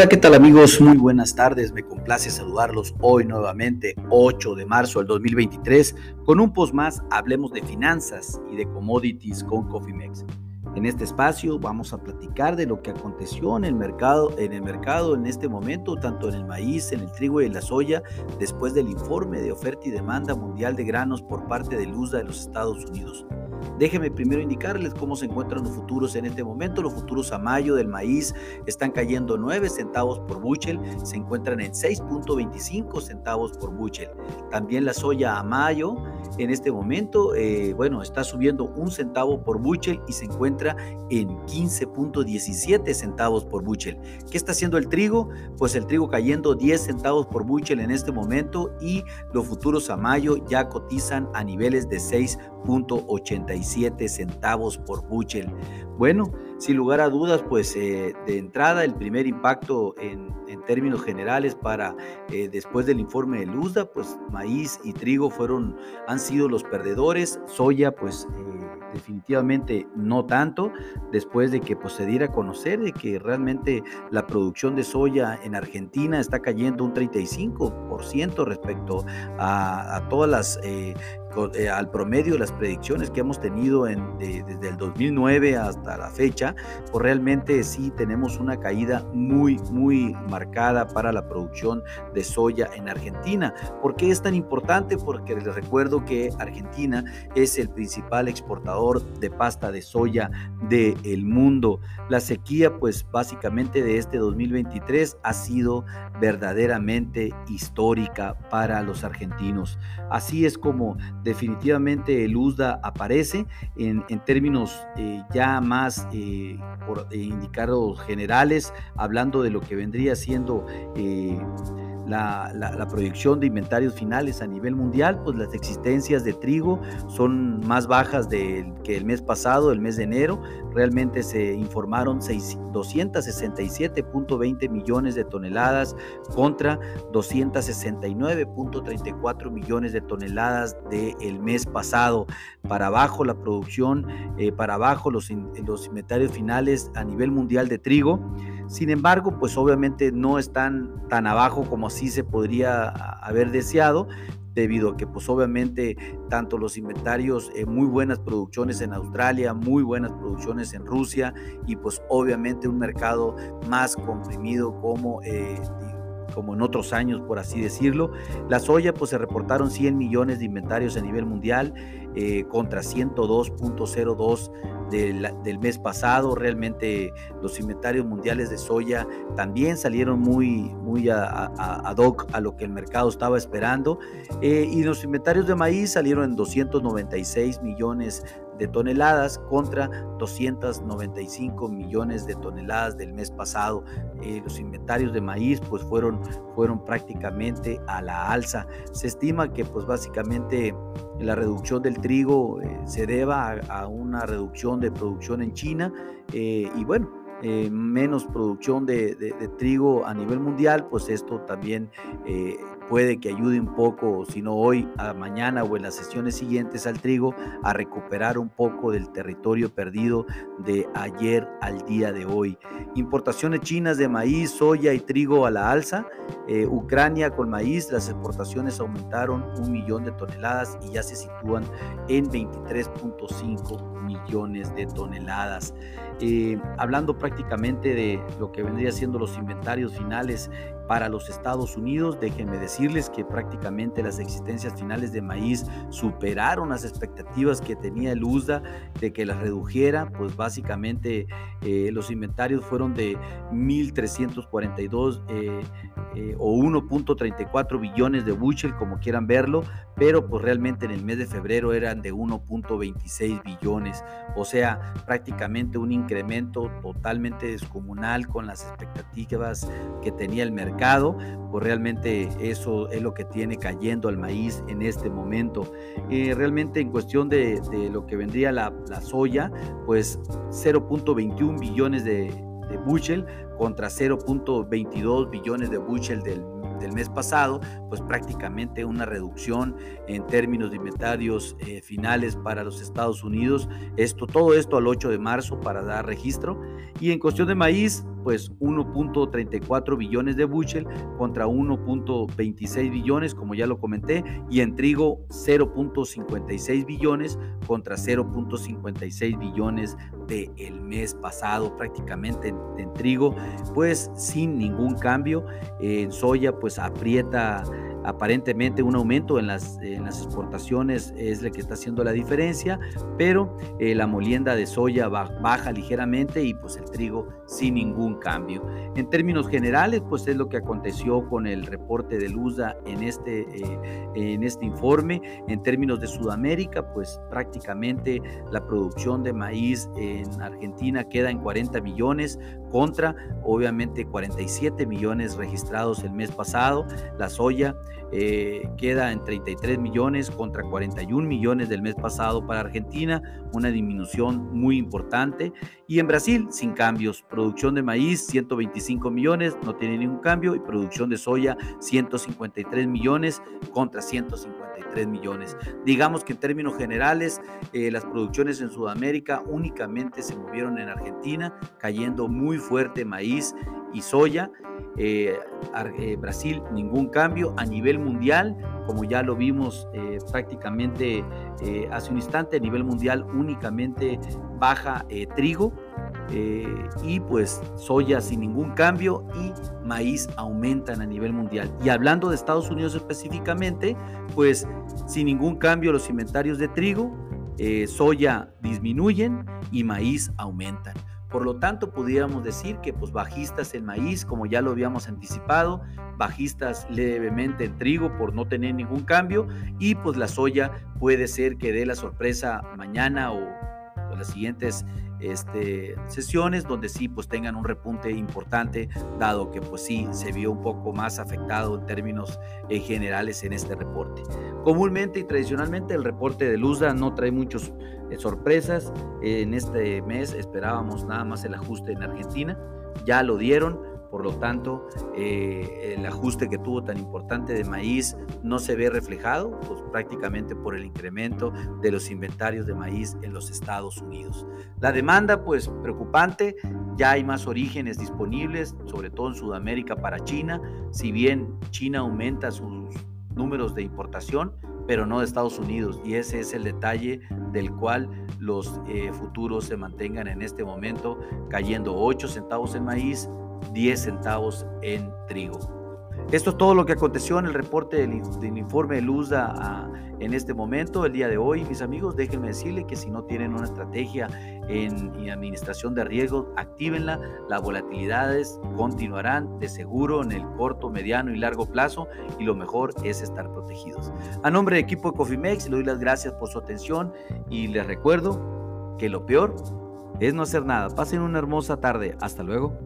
Hola, ¿qué tal amigos? Muy buenas tardes, me complace saludarlos hoy nuevamente, 8 de marzo del 2023, con un post más, hablemos de finanzas y de commodities con Cofimex. En este espacio vamos a platicar de lo que aconteció en el mercado, en el mercado en este momento, tanto en el maíz, en el trigo y en la soya, después del informe de oferta y demanda mundial de granos por parte del USDA de los Estados Unidos. Déjenme primero indicarles cómo se encuentran los futuros en este momento. Los futuros a mayo del maíz están cayendo 9 centavos por buchel, se encuentran en 6.25 centavos por buchel. También la soya a mayo en este momento, eh, bueno, está subiendo un centavo por buchel y se encuentra en 15.17 centavos por buchel. ¿Qué está haciendo el trigo? Pues el trigo cayendo 10 centavos por buchel en este momento y los futuros a mayo ya cotizan a niveles de 6.87 centavos por buchel. Bueno, sin lugar a dudas, pues eh, de entrada el primer impacto en, términos generales para eh, después del informe de Luzda, pues maíz y trigo fueron, han sido los perdedores, soya pues eh, definitivamente no tanto, después de que pues, se diera a conocer de que realmente la producción de soya en Argentina está cayendo un 35% respecto a, todas las al promedio de las predicciones que hemos tenido desde el 2009 hasta la fecha, pues realmente sí tenemos una caída muy, muy marcada para la producción de soya en Argentina. ¿Por qué es tan importante? Porque les recuerdo que Argentina es el principal exportador de pasta de soya del mundo. La sequía, pues básicamente de este 2023 ha sido verdaderamente histórica para los argentinos. Así es como definitivamente el USDA aparece en, términos eh, ya más eh, por, eh, indicados generales, hablando de lo que vendría siendo la, proyección de inventarios finales a nivel mundial, pues las existencias de trigo son más bajas que el mes pasado, el mes de enero. Realmente se informaron 267.20 millones de toneladas contra 269.34 millones de toneladas del mes pasado. Para abajo la producción, eh, para abajo los, los inventarios finales a nivel mundial de trigo. Sin embargo, pues obviamente no están tan abajo como así se podría haber deseado, debido a que pues obviamente tanto los inventarios, eh, muy buenas producciones en Australia, muy buenas producciones en Rusia y pues obviamente un mercado más comprimido como eh, como en otros años, por así decirlo. La soya, pues se reportaron 100 millones de inventarios a nivel mundial eh, contra 102.02 del, del, mes pasado. Realmente los inventarios mundiales de soya también salieron muy, muy ad hoc a lo que el mercado estaba esperando. Eh, y los inventarios de maíz salieron en 296 millones de toneladas contra 295 millones de toneladas del mes pasado. Eh, los inventarios de maíz pues fueron, fueron prácticamente a la alza. Se estima que pues básicamente la reducción del trigo eh, se deba a, una reducción de producción en China eh, y bueno, menos producción de, trigo a nivel mundial, pues esto también puede que ayude un poco, si no hoy, a mañana o en las sesiones siguientes al trigo, a recuperar un poco del territorio perdido de ayer al día de hoy. Importaciones chinas de maíz, soya y trigo a la alza. Eh, Ucrania con maíz, las exportaciones aumentaron un millón de toneladas y ya se sitúan en 23.5 millones de toneladas. Eh, hablando prácticamente de lo que vendría siendo los inventarios finales para los Estados Unidos. Déjenme decirles que prácticamente las existencias finales de maíz superaron las expectativas que tenía el USDA de que las redujera. Pues básicamente eh, los inventarios fueron de 1.342 eh, eh, o 1.34 billones de bushel, como quieran verlo, pero pues realmente en el mes de febrero eran de 1.26 billones. O sea, prácticamente un incremento totalmente descomunal con las expectativas que tenía el mercado pues realmente eso es lo que tiene cayendo al maíz en este momento. Eh, realmente en cuestión de, lo que vendría la, soya, pues 0.21 billones de, de bushel contra 0.22 billones de bushel del del mes pasado, pues prácticamente una reducción en términos de inventarios eh, finales para los Estados Unidos. Esto, todo esto al 8 de marzo para dar registro. Y en cuestión de maíz, pues 1.34 billones de bushel contra 1.26 billones, como ya lo comenté, y en trigo 0.56 billones contra 0.56 billones del el mes pasado, prácticamente en, trigo, pues sin ningún cambio. En soya, pues aprieta aparentemente un aumento en las, las exportaciones es el que está haciendo la diferencia, pero eh, la molienda de soya baja ligeramente y pues el trigo sin ningún cambio. En términos generales, pues es lo que aconteció con el reporte de Lusa en este, eh, en este informe. En términos de Sudamérica, pues prácticamente la producción de maíz en Argentina queda en 40 millones contra obviamente 47 millones registrados el mes pasado. La soya eh, queda en 33 millones contra 41 millones del mes pasado para Argentina, una disminución muy importante. Y en Brasil, sin cambios, producción de maíz 125 millones, no tiene ningún cambio, y producción de soya 153 millones contra 153 millones. Digamos que en términos generales, eh, las producciones en Sudamérica únicamente se movieron en Argentina, cayendo muy fuerte maíz y soya. Eh, eh, Brasil ningún cambio a nivel mundial, como ya lo vimos prácticamente hace un instante, a nivel mundial únicamente baja trigo y pues soya sin ningún cambio y maíz aumentan a nivel mundial. Y hablando de Estados Unidos específicamente, pues sin ningún cambio los inventarios de trigo, soya disminuyen y maíz aumentan. Por lo tanto, pudiéramos decir que pues bajistas en maíz, como ya lo habíamos anticipado, bajistas levemente en trigo por no tener ningún cambio y pues la soya puede ser que dé la sorpresa mañana o, las siguientes este, sesiones donde sí pues tengan un repunte importante dado que pues sí se vio un poco más afectado en términos eh, generales en este reporte. Comúnmente y tradicionalmente el reporte de Lusa no trae muchas eh, sorpresas. en este mes esperábamos nada más el ajuste en Argentina, ya lo dieron por lo tanto, eh, el ajuste que tuvo tan importante de maíz no se ve reflejado pues, prácticamente por el incremento de los inventarios de maíz en los Estados Unidos. La demanda, pues preocupante, ya hay más orígenes disponibles, sobre todo en Sudamérica para China, si bien China aumenta sus números de importación, pero no de Estados Unidos. Y ese es el detalle del cual los eh, futuros se mantengan en este momento cayendo 8 centavos en maíz, 10 centavos en trigo. Esto es todo lo que aconteció en el reporte del, informe de Luzda ah, en este momento, el día de hoy. Mis amigos, déjenme decirles que si no tienen una estrategia en, administración de riesgos, actívenla. Las volatilidades continuarán de seguro en el corto, mediano y largo plazo y lo mejor es estar protegidos. A nombre del equipo de Cofimex, le doy las gracias por su atención y les recuerdo que lo peor es no hacer nada. Pasen una hermosa tarde. Hasta luego.